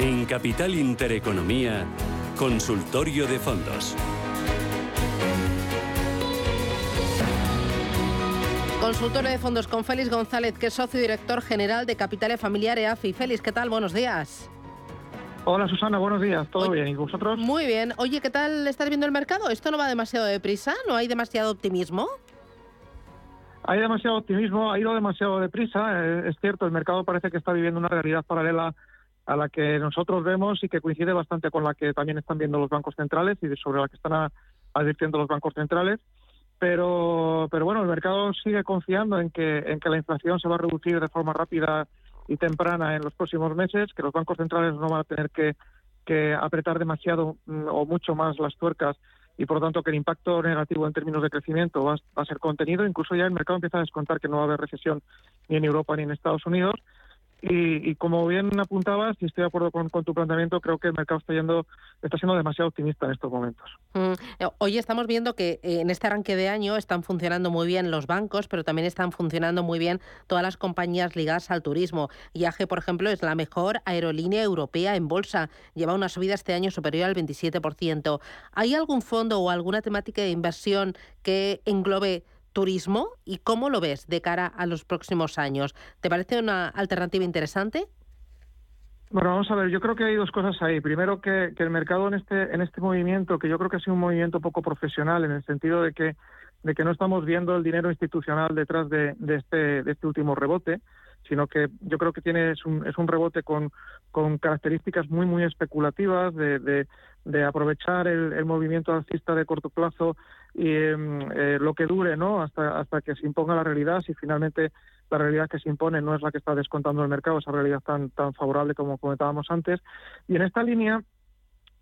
En Capital Intereconomía, Consultorio de Fondos. Consultorio de fondos con Félix González, que es socio director general de Capitales Familiar EAFI. Félix, ¿qué tal? Buenos días. Hola Susana, buenos días. ¿Todo bien? ¿Y vosotros? Muy bien. Oye, ¿qué tal estás viendo el mercado? ¿Esto no va demasiado deprisa? ¿No hay demasiado optimismo? Hay demasiado optimismo, ha ido demasiado deprisa. Eh, es cierto, el mercado parece que está viviendo una realidad paralela a la que nosotros vemos y que coincide bastante con la que también están viendo los bancos centrales y sobre la que están advirtiendo los bancos centrales. Pero, pero bueno, el mercado sigue confiando en que, en que la inflación se va a reducir de forma rápida y temprana en los próximos meses, que los bancos centrales no van a tener que, que apretar demasiado mm, o mucho más las tuercas y por lo tanto que el impacto negativo en términos de crecimiento va, va, a ser contenido. Incluso ya el mercado empieza a descontar que no va a haber recesión ni en Europa ni en Estados Unidos y, como bien apuntabas, y estoy de acuerdo con, tu planteamiento, creo que el mercado está yendo, está siendo demasiado optimista en estos momentos. Mm, hoy estamos viendo que eh, en este arranque de año están funcionando muy bien los bancos, pero también están funcionando muy bien todas las compañías ligadas al turismo. IAG, por ejemplo, es la mejor aerolínea europea en bolsa. Lleva una subida este año superior al 27%. ¿Hay algún fondo o alguna temática de inversión que englobe turismo y cómo lo ves de cara a los próximos años. ¿Te parece una alternativa interesante? Bueno, vamos a ver, yo creo que hay dos cosas ahí. Primero que, el mercado en este, en este movimiento, que yo creo que ha sido un movimiento poco profesional, en el sentido de que, de que no estamos viendo el dinero institucional detrás de, de, este, de este último rebote, sino que yo creo que tiene es un, es un rebote con, con características muy, muy especulativas de, de, de aprovechar el, el, movimiento alcista de corto plazo y em, eh, lo que dure no hasta hasta que se imponga la realidad si finalmente la realidad que se impone no es la que está descontando el mercado esa realidad tan tan favorable como comentábamos antes. Y en esta línea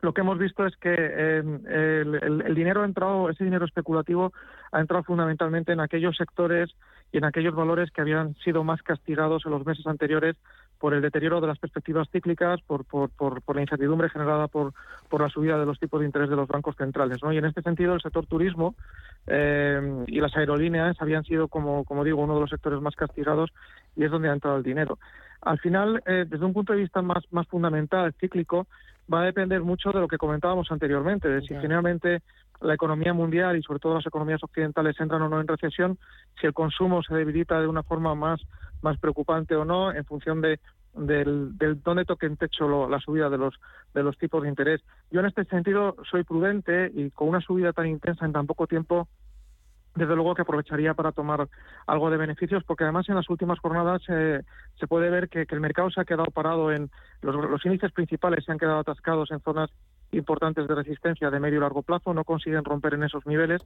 lo que hemos visto es que em, el, el, dinero ha entrado, ese dinero especulativo ha entrado fundamentalmente en aquellos sectores y en aquellos valores que habían sido más castigados en los meses anteriores por el deterioro de las perspectivas cíclicas, por, por, por, la incertidumbre generada por, por la subida de los tipos de interés de los bancos centrales. ¿no? Y en este sentido, el sector turismo eh, y las aerolíneas habían sido, como, como digo, uno de los sectores más castigados y es donde ha entrado el dinero. Al final, eh, desde un punto de vista más, más fundamental, cíclico, va a depender mucho de lo que comentábamos anteriormente, de si finalmente la economía mundial y sobre todo las economías occidentales entran o no en recesión, si el consumo se debilita de una forma más, más preocupante o no, en función de del, del dónde toque en techo la subida de los de los tipos de interés. Yo en este sentido soy prudente y con una subida tan intensa en tan poco tiempo desde luego que aprovecharía para tomar algo de beneficios, porque además en las últimas jornadas eh, se puede ver que, el mercado se ha quedado parado en los, los, índices principales se han quedado atascados en zonas importantes de resistencia de medio y largo plazo, no consiguen romper en esos niveles.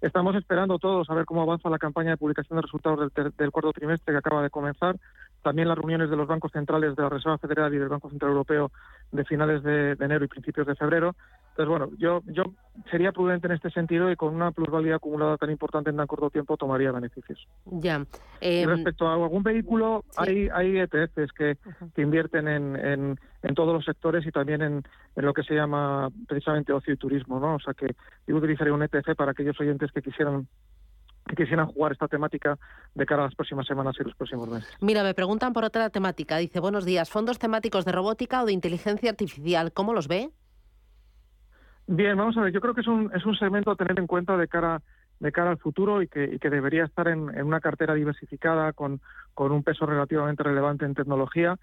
Estamos esperando todos a ver cómo avanza la campaña de publicación de resultados del, cuarto trimestre que acaba de comenzar. También las reuniones de los bancos centrales de la Reserva Federal y del Banco Central Europeo de finales de, enero y principios de febrero. Entonces, bueno, yo, yo sería prudente en este sentido y con una plusvalía acumulada tan importante en tan corto tiempo tomaría beneficios. Ya. Em, respecto a algún vehículo, hay, hay ETFs que, que invierten en, en, en, todos los sectores y también en, en, lo que se llama precisamente ocio y turismo, ¿no? O sea que yo utilizaría un ETF para aquellos oyentes que quisieran que quisieran jugar esta temática de cara a las próximas semanas y los próximos meses. Mira, me preguntan por otra temática. Dice, buenos días, fondos temáticos de robótica o de inteligencia artificial, ¿cómo los ve? Bien, vamos a ver, yo creo que es un, es un segmento a tener en cuenta de cara de cara al futuro y que, que debería estar en, en, una cartera diversificada con, con un peso relativamente relevante en tecnología.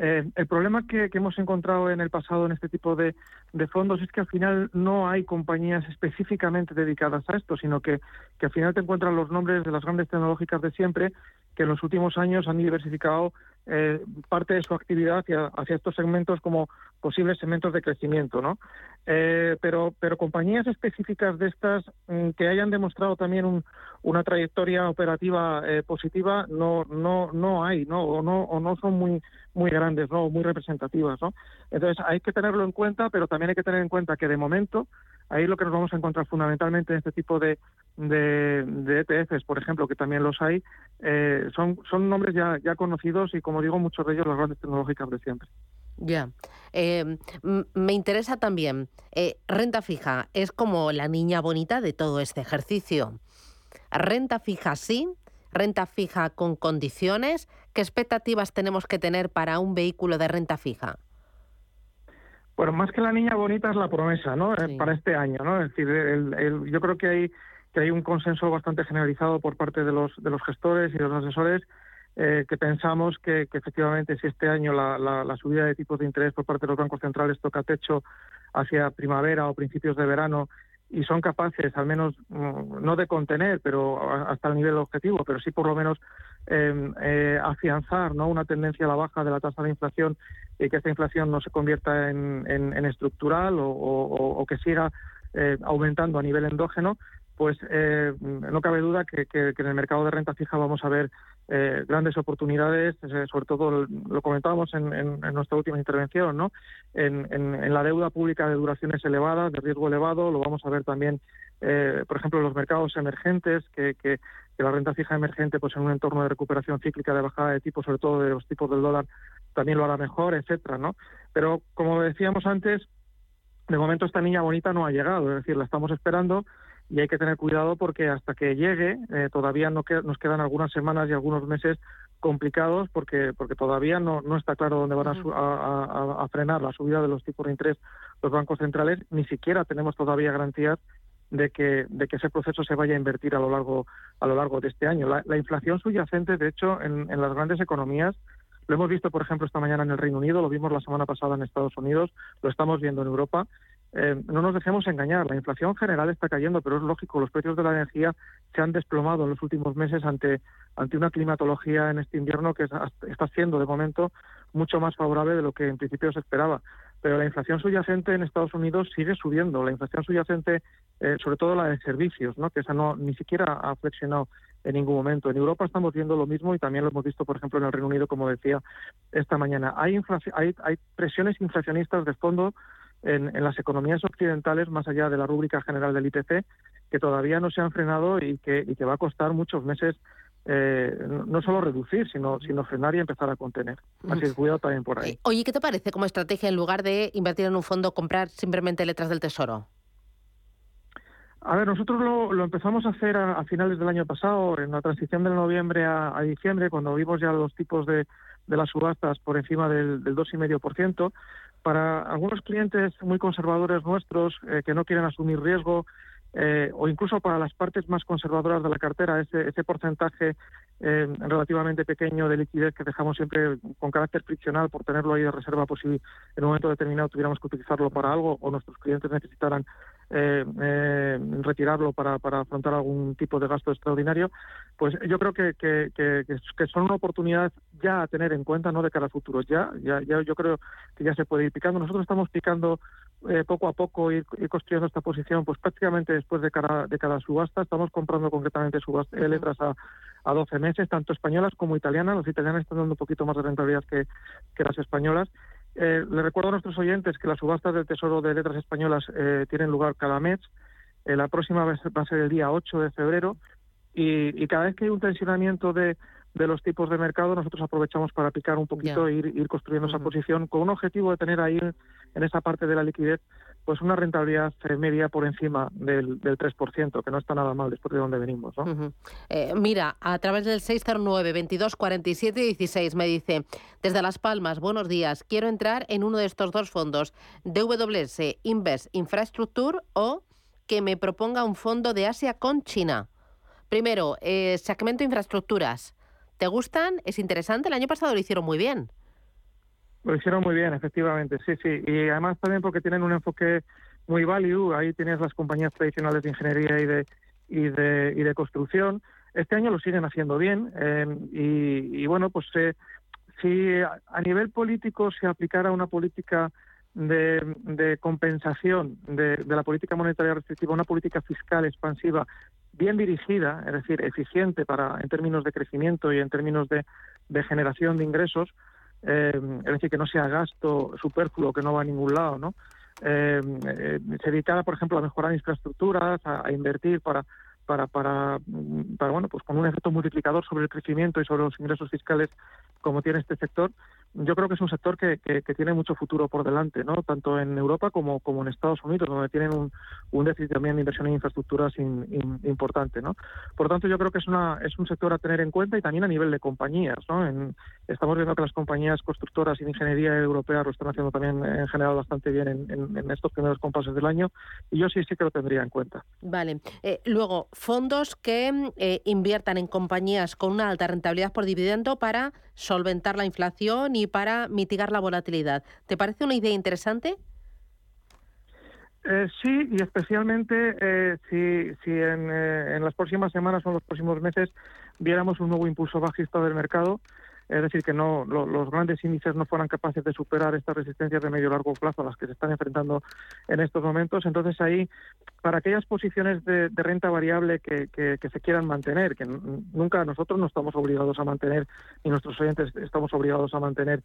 Eh, el problema que, hemos encontrado en el pasado en este tipo de, fondos es que al final no hay compañías específicamente dedicadas a esto, sino que, que al final te encuentran los nombres de las grandes tecnológicas de siempre que en los últimos años han diversificado eh, parte de su actividad hacia, hacia, estos segmentos como posibles segmentos de crecimiento, ¿no? Eh, pero, pero compañías específicas de estas mm, que hayan demostrado también una trayectoria operativa eh, positiva no, no, no hay, ¿no? O no, o no son muy, muy grandes, ¿no? muy representativas, ¿no? Entonces hay que tenerlo en cuenta, pero también hay que tener en cuenta que de momento ahí lo que nos vamos a encontrar fundamentalmente en este tipo de, ETFs, por ejemplo, que también los hay, eh, son, nombres ya, ya conocidos y, como digo, muchos de ellos las grandes tecnológicas de siempre. Ya. Eh, me interesa también, eh, renta fija es como la niña bonita de todo este ejercicio. Renta fija sí, renta fija con condiciones. ¿Qué expectativas tenemos que tener para un vehículo de renta fija? Bueno, más que la niña bonita es la promesa, ¿no? Eh, para este año, ¿no? Es decir, yo creo que hay que hay un consenso bastante generalizado por parte de los de los gestores y de los asesores eh, que pensamos que, efectivamente si este año la, subida de tipos de interés por parte de los bancos centrales toca techo hacia primavera o principios de verano y son capaces, al menos mm, no de contener, pero hasta el nivel objetivo, pero sí por lo menos eh, afianzar ¿no? una tendencia a la baja de la tasa de inflación y que esta inflación no se convierta en, estructural o, que siga eh, aumentando a nivel endógeno, pues eh, no cabe duda que, en el mercado de renta fija vamos a ver eh, grandes oportunidades, eh, sobre todo lo comentábamos en, nuestra última intervención, ¿no? En, la deuda pública de duraciones elevadas, de riesgo elevado, lo vamos a ver también, por ejemplo, en los mercados emergentes, que, que, la renta fija emergente, pues en un entorno de recuperación cíclica de bajada de tipos, sobre todo de los tipos del dólar, también lo hará mejor, etcétera, ¿no? Pero como decíamos antes, de momento esta niña bonita no ha llegado, es decir, la estamos esperando y hay que tener cuidado porque hasta que llegue eh, todavía no nos quedan algunas semanas y algunos meses complicados porque porque todavía no, no está claro dónde van a, a, frenar la subida de los tipos de interés los bancos centrales ni siquiera tenemos todavía garantías de que de que ese proceso se vaya a invertir a lo largo a lo largo de este año la, inflación subyacente de hecho en, en las grandes economías lo hemos visto, por ejemplo, esta mañana en el Reino Unido, lo vimos la semana pasada en Estados Unidos, lo estamos viendo en Europa. Eh, no nos dejemos engañar, la inflación general está cayendo, pero es lógico, los precios de la energía se han desplomado en los últimos meses ante, ante una climatología en este invierno que está siendo de momento mucho más favorable de lo que en principio se esperaba. Pero la inflación subyacente en Estados Unidos sigue subiendo, la inflación subyacente, eh, sobre todo la de servicios, ¿no? que esa no ni siquiera ha flexionado en ningún momento. En Europa estamos viendo lo mismo y también lo hemos visto, por ejemplo, en el Reino Unido, como decía esta mañana. Hay, hay, hay presiones inflacionistas de fondo en, las economías occidentales, más allá de la rúbrica general del IPC, que todavía no se han frenado y que, y que va a costar muchos meses eh, no solo reducir, sino, sino frenar y empezar a contener. Así que cuidado también por ahí. Eh, oye, ¿qué te parece como estrategia en lugar de invertir en un fondo, comprar simplemente letras del Tesoro? A ver, nosotros lo, empezamos a hacer a, finales del año pasado, en la transición de noviembre a, diciembre, cuando vimos ya los tipos de, de las subastas por encima del, del 2,5%, para algunos clientes muy conservadores nuestros eh, que no quieren asumir riesgo eh, o incluso para las partes más conservadoras de la cartera, ese, ese porcentaje eh, relativamente pequeño de liquidez que dejamos siempre con carácter friccional por tenerlo ahí de reserva, por si en un momento determinado tuviéramos que utilizarlo para algo o nuestros clientes necesitaran eh, eh, retirarlo para, para afrontar algún tipo de gasto extraordinario, pues yo creo que, que, son una oportunidad ya a tener en cuenta, no de cara al futuro. Ya, ya, ya yo creo que ya se puede ir picando. Nosotros estamos picando eh, poco a poco ir, construyendo esta posición, pues prácticamente después de cada, de cada subasta. Estamos comprando concretamente subasta, letras a, a 12 meses, tanto españolas como italianas. Las italianas están dando un poquito más de rentabilidad que, que las españolas. Eh, le recuerdo a nuestros oyentes que las subastas del Tesoro de Letras Españolas eh, tienen lugar cada mes. Eh, la próxima va a ser el día 8 de febrero y, cada vez que hay un tensionamiento de, los tipos de mercado, nosotros aprovechamos para picar un poquito e ir, ir construyendo esa posición con un objetivo de tener ahí en esa parte de la liquidez pues una rentabilidad eh, media por encima del, del 3%, que no está nada mal después de donde venimos. ¿no? Eh, mira, a través del 609 22 47 16 me dice, desde Las Palmas, buenos días, quiero entrar en uno de estos dos fondos, DWS Invest Infrastructure o que me proponga un fondo de Asia con China. Primero, eh, segmento infraestructuras. ¿Te gustan? ¿Es interesante? El año pasado lo hicieron muy bien. Lo hicieron muy bien, efectivamente, sí, sí. Y además también porque tienen un enfoque muy value, ahí tienes las compañías tradicionales de ingeniería y de, y de, y de construcción. Este año lo siguen haciendo bien em, y, bueno, pues se, si a nivel político se aplicara una política de, compensación de, la política monetaria restrictiva, una política fiscal expansiva bien dirigida, es decir, eficiente para en términos de crecimiento y en términos de, generación de ingresos, eh, es decir, que no sea gasto superfluo que no va a ningún lado, ¿no? Eh, eh, se dedicara, por ejemplo, a mejorar infraestructuras, a, invertir para, para, para, para, bueno, pues con un efecto multiplicador sobre el crecimiento y sobre los ingresos fiscales como tiene este sector, yo creo que es un sector que, tiene mucho futuro por delante, ¿no? tanto en Europa como, en Estados Unidos, donde tienen un, déficit también de inversión en infraestructuras importante. ¿no? Por tanto, yo creo que es, una, un sector a tener en cuenta y también a nivel de compañías. ¿no? estamos viendo que las compañías constructoras y de ingeniería europeas lo están haciendo también en general bastante bien en, en, estos primeros compases del año y yo sí sí que lo tendría en cuenta. Vale. Eh, luego, fondos que eh, inviertan en compañías con una alta rentabilidad por dividendo para solventar la inflación y para mitigar la volatilidad. ¿Te parece una idea interesante? Eh, sí, y especialmente eh, si, si en, eh, en, las próximas semanas o en los próximos meses viéramos un nuevo impulso bajista del mercado, es decir, que no los grandes índices no fueran capaces de superar estas resistencias de medio largo plazo a las que se están enfrentando en estos momentos. Entonces ahí, para aquellas posiciones de, renta variable que, que, se quieran mantener, que nunca nosotros no estamos obligados a mantener, ni nuestros oyentes estamos obligados a mantener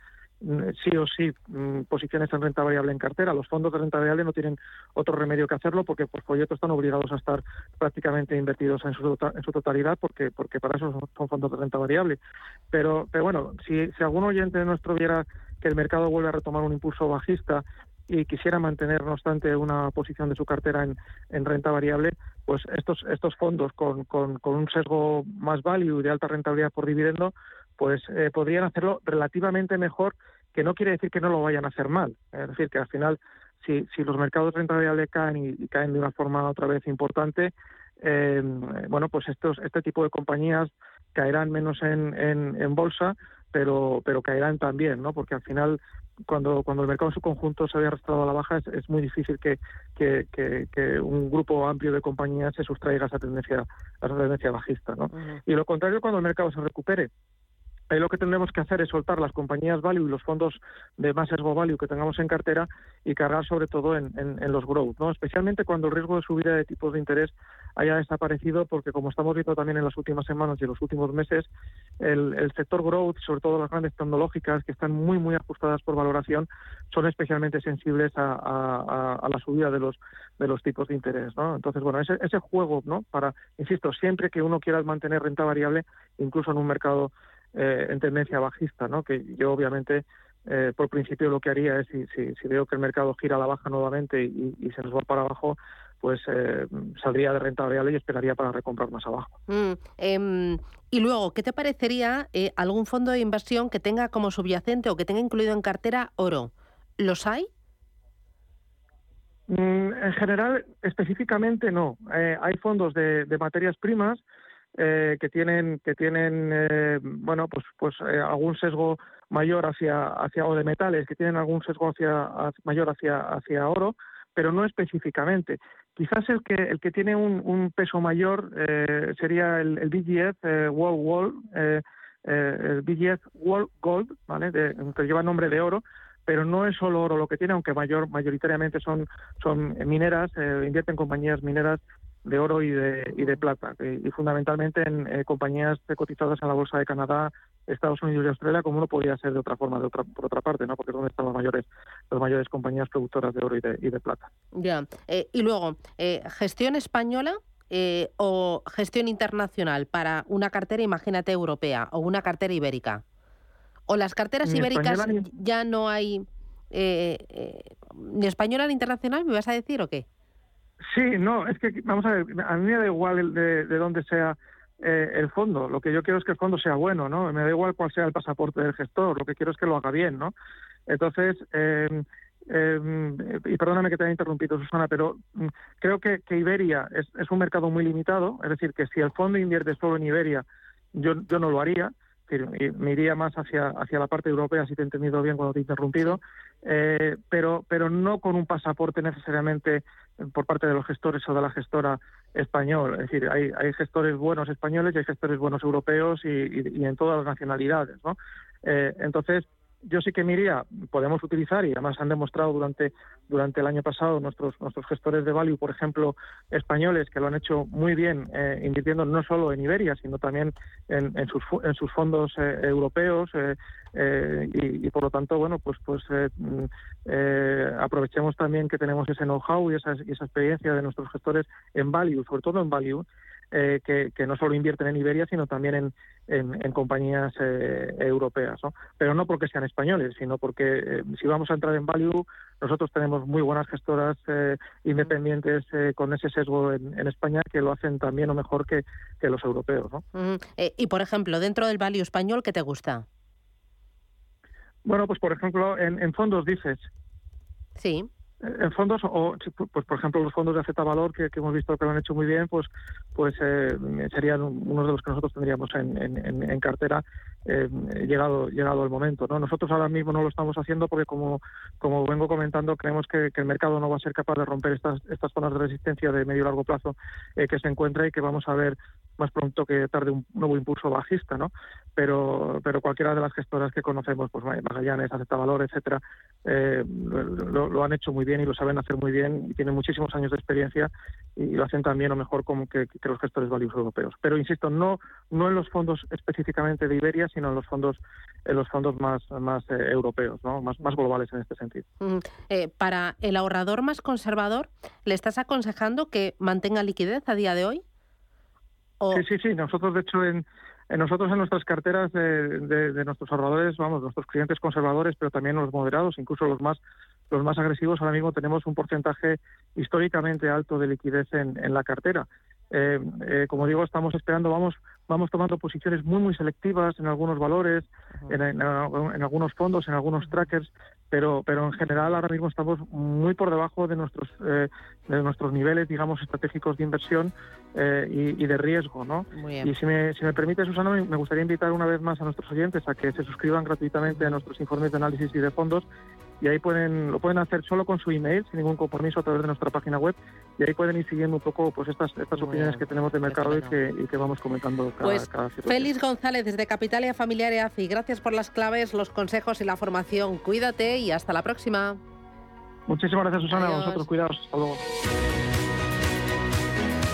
sí o sí mm, posiciones en renta variable en cartera. Los fondos de renta variable no tienen otro remedio que hacerlo porque por folleto están obligados a estar prácticamente invertidos en su, en su totalidad porque, porque para eso son fondos de renta variable. Pero, pero bueno, bueno, si, si algún oyente nuestro viera que el mercado vuelve a retomar un impulso bajista y quisiera mantener, no obstante, una posición de su cartera en, en renta variable, pues estos, estos fondos con, con, un sesgo más value y de alta rentabilidad por dividendo, pues eh, podrían hacerlo relativamente mejor, que no quiere decir que no lo vayan a hacer mal. Es decir, que al final, si, si los mercados de renta variable caen y, caen de una forma otra vez importante, eh, bueno, pues estos, este tipo de compañías caerán menos en, en, bolsa, pero, pero caerán también, ¿no? Porque al final cuando, cuando el mercado en su conjunto se había arrastrado a la baja, es, muy difícil que, que, que, un grupo amplio de compañías se sustraiga a esa tendencia, a esa tendencia bajista. ¿no? Y lo contrario cuando el mercado se recupere. Ahí lo que tendremos que hacer es soltar las compañías value y los fondos de más sesgo value que tengamos en cartera y cargar sobre todo en, los growth, ¿no? especialmente cuando el riesgo de subida de tipos de interés haya desaparecido, porque como estamos viendo también en las últimas semanas y en los últimos meses, el, sector growth, sobre todo las grandes tecnológicas que están muy, muy ajustadas por valoración, son especialmente sensibles a, a, la subida de los, de los tipos de interés. ¿no? Entonces, bueno, ese, ese juego, ¿no? para, insisto, siempre que uno quiera mantener renta variable, incluso en un mercado eh, en tendencia bajista, ¿no? que yo obviamente eh, por principio lo que haría es, si, si, veo que el mercado gira a la baja nuevamente y, se nos va para abajo, pues eh, saldría de renta variable y esperaría para recomprar más abajo. Mm, em, y luego, ¿qué te parecería algún fondo de inversión que tenga como subyacente o que tenga incluido en cartera oro? ¿Los hay? Mm, en general, específicamente no. hay fondos de materias primas eh, que tienen que tienen eh, bueno pues pues eh, algún sesgo mayor hacia hacia o de metales que tienen algún sesgo hacia, mayor hacia hacia oro pero no específicamente. Quizás el que el que tiene un, un peso mayor sería el, el BGF World Gold el BGF World Gold vale que lleva nombre de oro pero no es solo oro lo que tiene, aunque mayor mayoritariamente son son mineras, invierten compañías mineras de oro y de, y de plata, y, fundamentalmente en eh, compañías cotizadas en la Bolsa de Canadá, Estados Unidos y Australia, como no podía ser de otra forma, de otra, por otra parte, ¿no? porque es donde están las mayores, las mayores compañías productoras de oro y de, y de plata. Ya, eh, y luego, eh, gestión española o gestión internacional para una cartera, imagínate, europea o una cartera ibérica. O las carteras ibéricas ya no hay ni española ni internacional, ¿me vas a decir o qué? Sí, no, es que vamos a ver, a mí me da igual de, de dónde sea eh, el fondo. Lo que yo quiero es que el fondo sea bueno, ¿no? Me da igual cuál sea el pasaporte del gestor. Lo que quiero es que lo haga bien, ¿no? Entonces, eh, y perdóname que te haya interrumpido, Susana, pero mm, creo que, que Iberia es, es, un mercado muy limitado. Es decir, que si el fondo invierte solo en Iberia, yo, yo no lo haría me iría más hacia, hacia la parte europea, si te he entendido bien cuando te he interrumpido, eh, pero, pero no con un pasaporte necesariamente por parte de los gestores o de la gestora español. Es decir, hay, hay gestores buenos españoles y hay gestores buenos europeos y, en todas las nacionalidades. ¿no? Eh, entonces, yo sí que me iría, podemos utilizar, y además han demostrado durante, durante el año pasado nuestros, nuestros gestores de value, por ejemplo, españoles, que lo han hecho muy bien, eh, invirtiendo no solo en Iberia, sino también en, en, sus, fondos eh, europeos, eh, y, y, por lo tanto, bueno, pues, pues mm, aprovechemos también que tenemos ese know-how y esa, y esa experiencia de nuestros gestores en value, sobre todo en value, eh, que, no solo invierten en Iberia, sino también en, en, compañías eh, europeas. ¿no? Pero no porque sean españoles, sino porque eh, si vamos a entrar en Value, nosotros tenemos muy buenas gestoras independientes con ese sesgo en, España que lo hacen también o mejor que, que los europeos. ¿no? y, por ejemplo, dentro del Value español, ¿qué te gusta? Bueno, pues por ejemplo, en, en fondos dices. Sí en fondos o pues por ejemplo los fondos de Z Valor que, hemos visto que lo han hecho muy bien pues pues eh, serían unos de los que nosotros tendríamos en, en, cartera eh, llegado llegado el momento no nosotros ahora mismo no lo estamos haciendo porque como como vengo comentando creemos que, el mercado no va a ser capaz de romper estas estas zonas de resistencia de medio y largo plazo eh, que se encuentra y que vamos a ver más pronto que tarde un nuevo impulso bajista no pero pero cualquiera de las gestoras que conocemos pues Magallanes Z Valor etcétera lo, lo han hecho muy bien y lo saben hacer muy bien y tienen muchísimos años de experiencia y lo hacen también o mejor como que, los gestores valiosos europeos. Pero insisto, no no en los fondos específicamente de Iberia, sino en los fondos en los fondos más más eh, europeos, ¿no? más más globales en este sentido. Eh, para el ahorrador más conservador, ¿le estás aconsejando que mantenga liquidez a día de hoy? Sí, sí, sí. Nosotros de hecho en nosotros en nuestras carteras de, de, nuestros ahorradores, vamos, nuestros clientes conservadores, pero también los moderados, incluso los más los más agresivos, ahora mismo tenemos un porcentaje históricamente alto de liquidez en, en la cartera. Eh, eh, como digo, estamos esperando, vamos vamos tomando posiciones muy muy selectivas en algunos valores, en, en, algunos fondos, en algunos trackers, pero pero en general ahora mismo estamos muy por debajo de nuestros eh, de nuestros niveles, digamos, estratégicos de inversión y, y, de riesgo, ¿no? Y si me, si me permite, Susana, me gustaría invitar una vez más a nuestros oyentes a que se suscriban gratuitamente a nuestros informes de análisis y de fondos y ahí pueden lo pueden hacer solo con su email sin ningún compromiso a través de nuestra página web y ahí pueden ir siguiendo un poco pues estas estas opiniones que tenemos de mercado y que, y que, vamos comentando cada, pues, Félix González desde Capitalia Familiar AFI gracias por las claves los consejos y la formación. Cuídate y hasta la próxima. Muchísimas gracias Susana. A vosotros cuidados hasta luego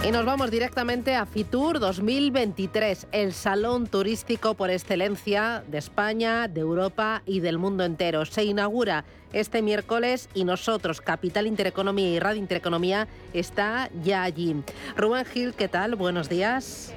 y nos vamos directamente a Fitur 2023, el salón turístico por excelencia de España, de Europa y del mundo entero. Se inaugura este miércoles y nosotros, Capital Intereconomía y Radio Intereconomía, está ya allí. Rubén Gil, ¿qué tal? Buenos días.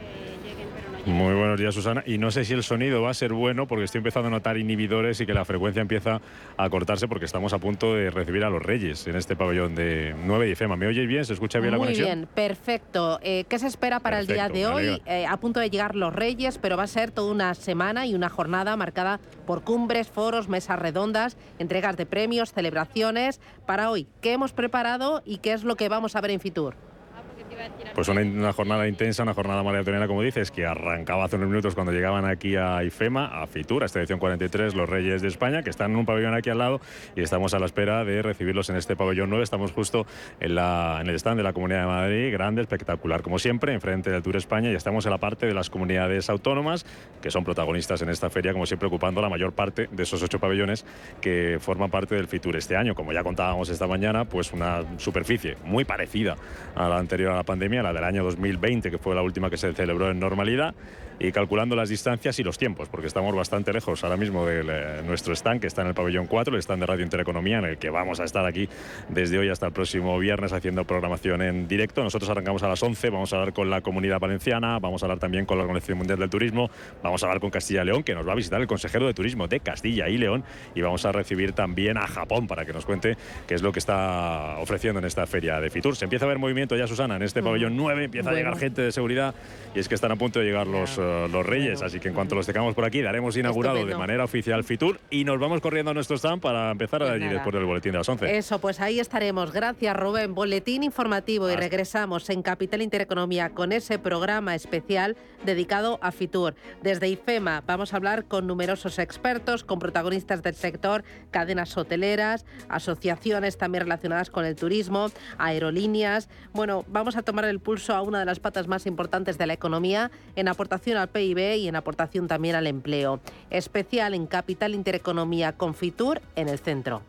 Muy buenos días, Susana. Y no sé si el sonido va a ser bueno porque estoy empezando a notar inhibidores y que la frecuencia empieza a cortarse porque estamos a punto de recibir a los Reyes en este pabellón de 9 y FEMA. ¿Me oyes bien? ¿Se escucha bien la conexión? Muy bien, perfecto. Eh, ¿Qué se espera para el día de hoy? Eh, a punto de llegar los Reyes, pero va a ser toda una semana y una jornada marcada por cumbres, foros, mesas redondas, entregas de premios, celebraciones. Para hoy, ¿qué hemos preparado y qué es lo que vamos a ver en Fitur? Pues una, jornada intensa, una jornada maratonera, como dices, que arrancaba hace unos minutos cuando llegaban aquí a IFEMA, a Fitur, a esta edición 43, los Reyes de España, que están en un pabellón aquí al lado y estamos a la espera de recibirlos en este pabellón 9. Estamos justo en, la, en el stand de la Comunidad de Madrid, grande, espectacular, como siempre, enfrente del Tour España y estamos en la parte de las comunidades autónomas, que son protagonistas en esta feria, como siempre, ocupando la mayor parte de esos ocho pabellones que forman parte del Fitur este año. Como ya contábamos esta mañana, pues una superficie muy parecida a la anterior a la pandemia, la del año 2020, que fue la última que se celebró en normalidad, y calculando las distancias y los tiempos, porque estamos bastante lejos ahora mismo de eh, nuestro stand, que está en el pabellón 4, el stand de Radio Intereconomía, en el que vamos a estar aquí desde hoy hasta el próximo viernes haciendo programación en directo. Nosotros arrancamos a las 11, vamos a hablar con la Comunidad Valenciana, vamos a hablar también con la Organización Mundial del Turismo, vamos a hablar con Castilla y León, que nos va a visitar el consejero de Turismo de Castilla y León, y vamos a recibir también a Japón para que nos cuente qué es lo que está ofreciendo en esta feria de Fitur. Se empieza a ver movimiento ya, Susana, en este pabellón 9, empieza a llegar gente de seguridad y es que están a punto de llegar los los Reyes. Así que en cuanto los tengamos por aquí, daremos inaugurado de manera oficial Fitur y nos vamos corriendo a nuestro stand para empezar pues allí después del boletín de las 11. Eso, pues ahí estaremos. Gracias, Rubén. Boletín informativo y regresamos en Capital Intereconomía con ese programa especial dedicado a Fitur. Desde IFEMA vamos a hablar con numerosos expertos, con protagonistas del sector, cadenas hoteleras, asociaciones también relacionadas con el turismo, aerolíneas. Bueno, vamos a tomar el pulso a una de las patas más importantes de la economía en aportación al PIB y en aportación también al empleo. Especial en Capital Intereconomía Confitur en el centro.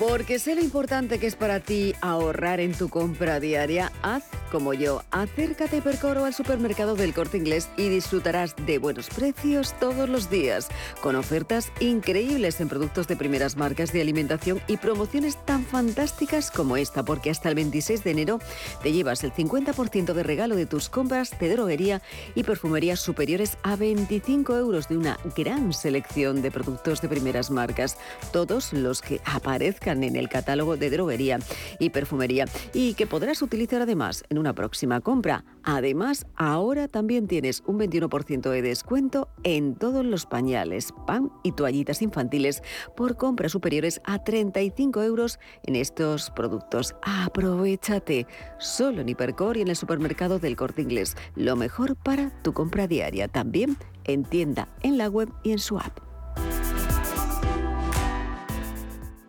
Porque sé lo importante que es para ti ahorrar en tu compra diaria, haz como yo, acércate a Percoro al supermercado del Corte Inglés y disfrutarás de buenos precios todos los días, con ofertas increíbles en productos de primeras marcas de alimentación y promociones tan fantásticas como esta, porque hasta el 26 de enero te llevas el 50% de regalo de tus compras de droguería y perfumería superiores a 25 euros de una gran selección de productos de primeras marcas, todos los que aparezcan en el catálogo de droguería y perfumería y que podrás utilizar además en una próxima compra. Además, ahora también tienes un 21% de descuento en todos los pañales, pan y toallitas infantiles por compras superiores a 35 euros en estos productos. Aprovechate solo en Hipercor y en el supermercado del Corte Inglés. Lo mejor para tu compra diaria. También en tienda, en la web y en su app.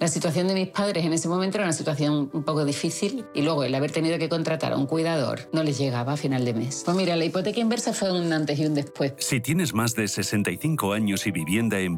La situación de mis padres en ese momento era una situación un poco difícil y luego el haber tenido que contratar a un cuidador no les llegaba a final de mes. Pues mira, la hipoteca inversa fue un antes y un después. Si tienes más de 65 años y vivienda en